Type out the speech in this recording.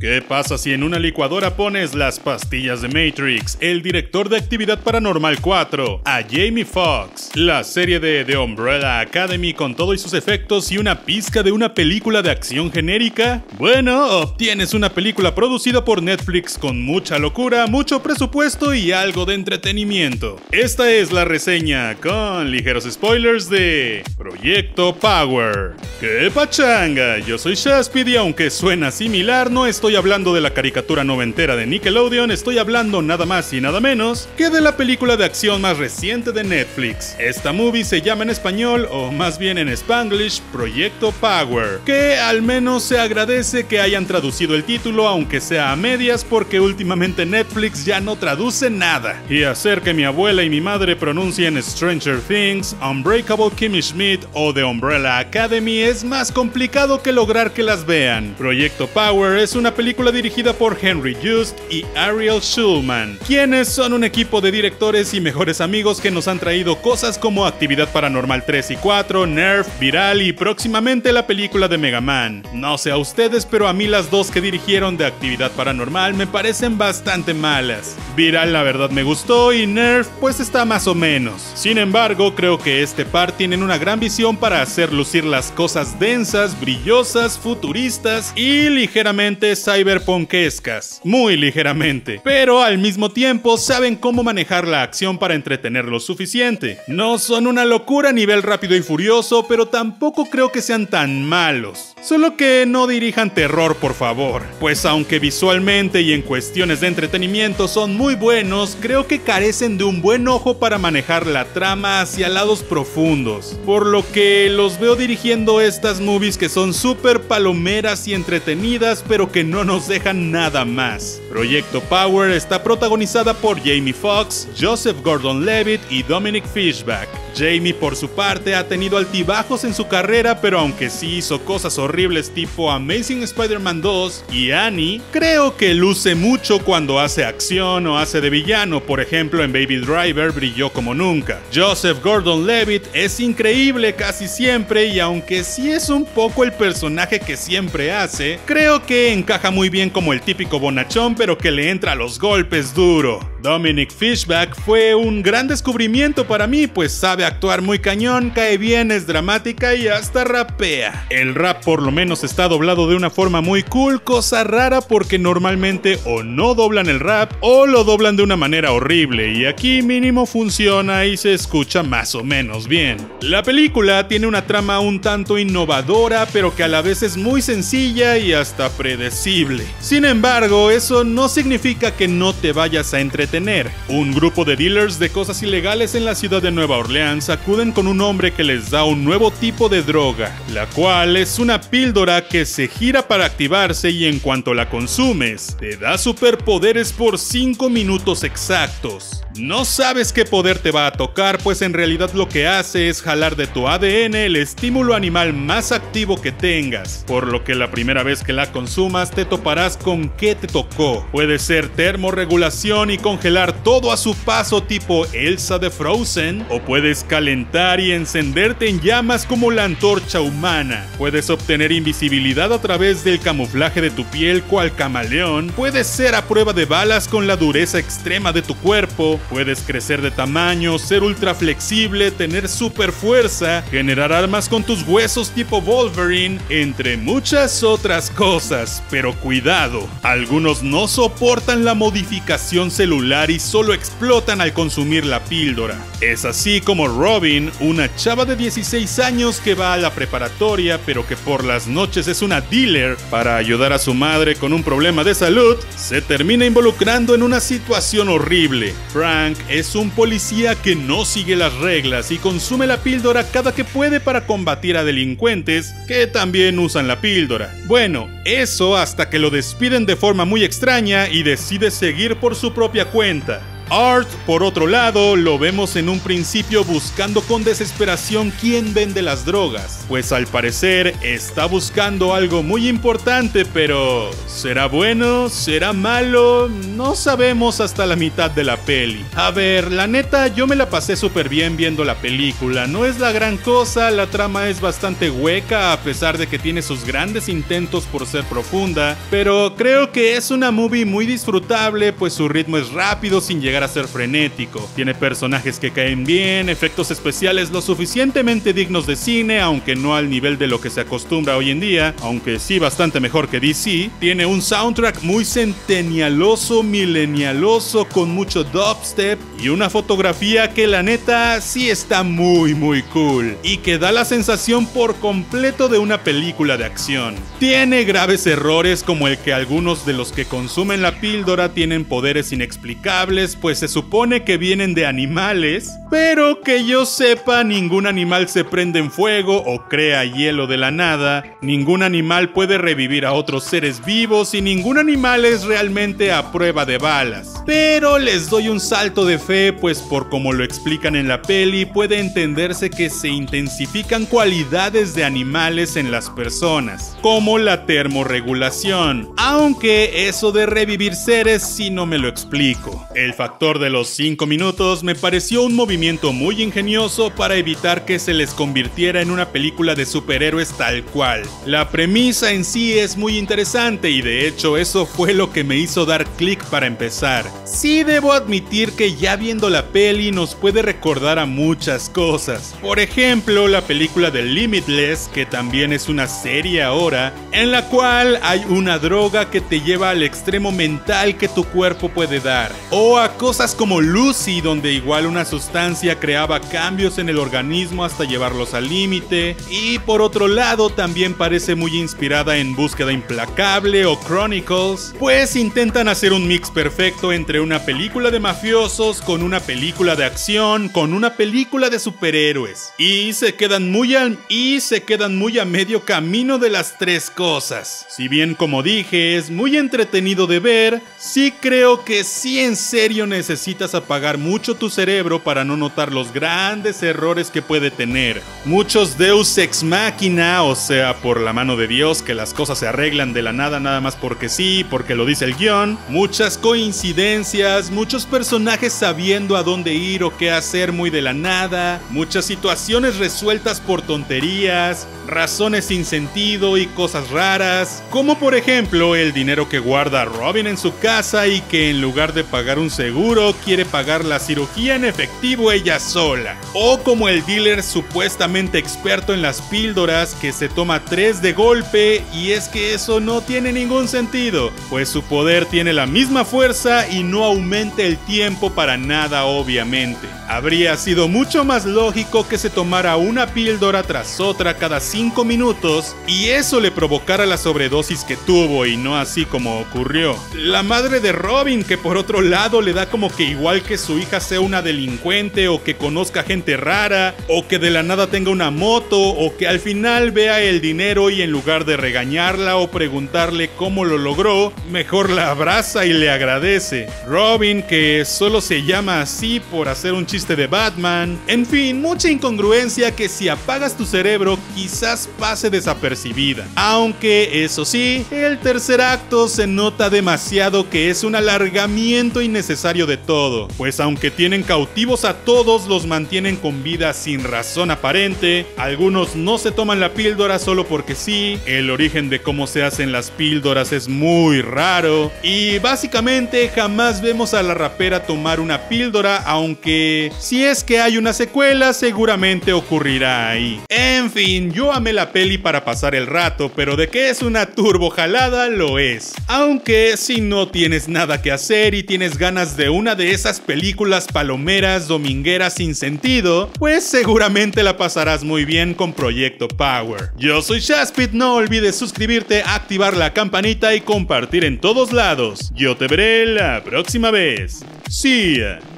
¿Qué pasa si en una licuadora pones las pastillas de Matrix, el director de Actividad Paranormal 4, a Jamie Foxx, la serie de The Umbrella Academy con todo y sus efectos y una pizca de una película de acción genérica? Bueno, obtienes una película producida por Netflix con mucha locura, mucho presupuesto y algo de entretenimiento. Esta es la reseña con ligeros spoilers de Proyecto Power. ¡Qué pachanga! Yo soy Shaspid y aunque suena similar, no estoy hablando de la caricatura noventera de Nickelodeon, estoy hablando nada más y nada menos que de la película de acción más reciente de Netflix. Esta movie se llama en español, o más bien en Spanglish, Proyecto Power, que al menos se agradece que hayan traducido el título, aunque sea a medias, porque últimamente Netflix ya no traduce nada. Y hacer que mi abuela y mi madre pronuncien Stranger Things, Unbreakable Kimmy Schmidt o The Umbrella Academy es más complicado que lograr que las vean. Proyecto Power es una dirigida por Henry Just y Ariel Schulman, quienes son un equipo de directores y mejores amigos que nos han traído cosas como Actividad Paranormal 3 y 4, Nerf, Viral y próximamente la película de Mega Man. No sé a ustedes, pero a mí las dos que dirigieron de Actividad Paranormal me parecen bastante malas. Viral la verdad me gustó y Nerf pues está más o menos. Sin embargo, creo que este par tienen una gran visión para hacer lucir las cosas densas, brillosas, futuristas y ligeramente cyberpunkescas, muy ligeramente, pero al mismo tiempo saben cómo manejar la acción para entretener lo suficiente. No son una locura a nivel rápido y furioso, pero tampoco creo que sean tan malos. Solo que no dirijan terror, por favor, pues aunque visualmente y en cuestiones de entretenimiento son muy buenos, creo que carecen de un buen ojo para manejar la trama hacia lados profundos, por lo que los veo dirigiendo estas movies que son súper palomeras y entretenidas, pero que no nos dejan nada más. Proyecto Power está protagonizada por Jamie Foxx, Joseph Gordon-Levitt y Dominic Fishback. Jamie por su parte ha tenido altibajos en su carrera, pero aunque sí hizo cosas horribles tipo Amazing Spider-Man 2 y Annie, creo que luce mucho cuando hace acción o hace de villano, por ejemplo en Baby Driver brilló como nunca. Joseph Gordon-Levitt es increíble casi siempre y aunque sí es un poco el personaje que siempre hace, creo que encaja muy bien como el típico bonachón pero que le entra a los golpes duro. Dominic Fishback fue un gran descubrimiento para mí, pues sabe actuar muy cañón, cae bien, es dramática y hasta rapea. El rap por lo menos está doblado de una forma muy cool, cosa rara porque normalmente o no doblan el rap o lo doblan de una manera horrible y aquí mínimo funciona y se escucha más o menos bien. La película tiene una trama un tanto innovadora pero que a la vez es muy sencilla y hasta predecible. Sin embargo, eso no significa que no te vayas a entretener un grupo de dealers de cosas ilegales en la ciudad de Nueva Orleans acuden con un hombre que les da un nuevo tipo de droga, la cual es una píldora que se gira para activarse y en cuanto la consumes, te da superpoderes por 5 minutos exactos. No sabes qué poder te va a tocar, pues en realidad lo que hace es jalar de tu ADN el estímulo animal más activo que tengas, por lo que la primera vez que la consumas te toparás con qué te tocó. Puede ser termorregulación y congelar todo a su paso tipo Elsa de Frozen, o calentar y encenderte en llamas como la antorcha humana. Puedes obtener invisibilidad a través del camuflaje de tu piel cual camaleón, puedes ser a prueba de balas con la dureza extrema de tu cuerpo, Puedes crecer de tamaño, ser ultra flexible, tener super fuerza, generar armas con tus huesos tipo Wolverine, entre muchas otras cosas. Pero cuidado, algunos no soportan la modificación celular y solo explotan al consumir la píldora. Es así como Robin, una chava de 16 años que va a la preparatoria pero que por las noches es una dealer para ayudar a su madre con un problema de salud, se termina involucrando en una situación horrible. Frank es un policía que no sigue las reglas y consume la píldora cada que puede para combatir a delincuentes que también usan la píldora. Bueno, eso hasta que lo despiden de forma muy extraña y decide seguir por su propia cuenta. Art, por otro lado, lo vemos en un principio buscando con desesperación quién vende las drogas, pues al parecer está buscando algo muy importante, pero ¿será bueno? ¿Será malo? No sabemos hasta la mitad de la peli. A ver, la neta, yo me la pasé súper bien viendo la película, no es la gran cosa, la trama es bastante hueca a pesar de que tiene sus grandes intentos por ser profunda, pero creo que es una movie muy disfrutable, pues su ritmo es rápido sin llegar a ser frenético. Tiene personajes que caen bien, efectos especiales lo suficientemente dignos de cine, aunque no al nivel de lo que se acostumbra hoy en día, aunque sí bastante mejor que DC. Tiene un soundtrack muy centenialoso, milenialoso, con mucho dubstep y una fotografía que la neta sí está muy muy cool y que da la sensación por completo de una película de acción. Tiene graves errores como el que algunos de los que consumen la píldora tienen poderes inexplicables, pues se supone que vienen de animales, pero que yo sepa ningún animal se prende en fuego o crea hielo de la nada, ningún animal puede revivir a otros seres vivos y ningún animal es realmente a prueba de balas. Pero les doy un salto de fe, pues por como lo explican en la peli, puede entenderse que se intensifican cualidades de animales en las personas, como la termorregulación, aunque eso de revivir seres sí no me lo explico. El factor de los 5 minutos me pareció un movimiento muy ingenioso para evitar que se les convirtiera en una película de superhéroes tal cual. La premisa en sí es muy interesante y de hecho eso fue lo que me hizo dar clic para empezar. Sí debo admitir que ya viendo la peli nos puede recordar a muchas cosas. Por ejemplo, la película de Limitless, que también es una serie ahora, en la cual hay una droga que te lleva al extremo mental que tu cuerpo puede dar. O a cosas como Lucy, donde igual una sustancia creaba cambios en el organismo hasta llevarlos al límite. Y por otro lado, también parece muy inspirada en Búsqueda Implacable o Chronicles, pues intentan hacer un mix perfecto entre una película de mafiosos con una película de acción, con una película de superhéroes. Y se quedan muy y se quedan muy a medio camino de las tres cosas. Si bien como dije, es muy entretenido de ver, sí creo que sí en serio necesitas apagar mucho tu cerebro para no notar los grandes errores que puede tener. Muchos Deus ex machina, o sea, por la mano de Dios que las cosas se arreglan de la nada nada más porque sí, porque lo dice el guion. Muchas coincidencias, muchos personajes sabiendo a dónde ir o qué hacer muy de la nada, muchas situaciones resueltas por tonterías, razones sin sentido y cosas raras, como por ejemplo el dinero que guarda Robin en su casa y que en lugar de pagar un seguro quiere pagar la cirugía en efectivo ella sola, o como el dealer supuestamente experto en las píldoras que se toma tres de golpe y es que eso no tiene ningún sentido, pues su poder tiene la misma fuerza y no aumenta el tiempo para nada obviamente. Habría sido mucho más lógico que se tomara una píldora tras otra cada 5 minutos y eso le provocara la sobredosis que tuvo y no así como ocurrió. La madre de Robin que por otro lado le da como que igual que su hija sea una delincuente o que conozca gente rara o que de la nada tenga una moto o que al final vea el dinero y en lugar de regañarla o preguntarle cómo lo logró, mejor la abraza y le agradece. Robin que solo se llama así por hacer un chiste de Batman. En fin, mucha incongruencia que si apagas tu cerebro quizás pase desapercibida. Aunque eso sí, el tercer acto se nota demasiado que es un alargamiento innecesario de todo, pues aunque tienen cautivos a todos los mantienen con vida sin razón aparente, algunos no se toman la píldora solo porque sí, el origen de cómo se hacen las píldoras es muy raro y básicamente jamás vemos a la rapera tomar una píldora aunque si es que hay una secuela, seguramente ocurrirá ahí. En fin, yo amé la peli para pasar el rato, pero de que es una turbo jalada, lo es. Aunque si no tienes nada que hacer y tienes ganas de una de esas películas palomeras domingueras sin sentido, pues seguramente la pasarás muy bien con Proyecto Power. Yo soy Shaspit, no olvides suscribirte, activar la campanita y compartir en todos lados. Yo te veré la próxima vez. See ya.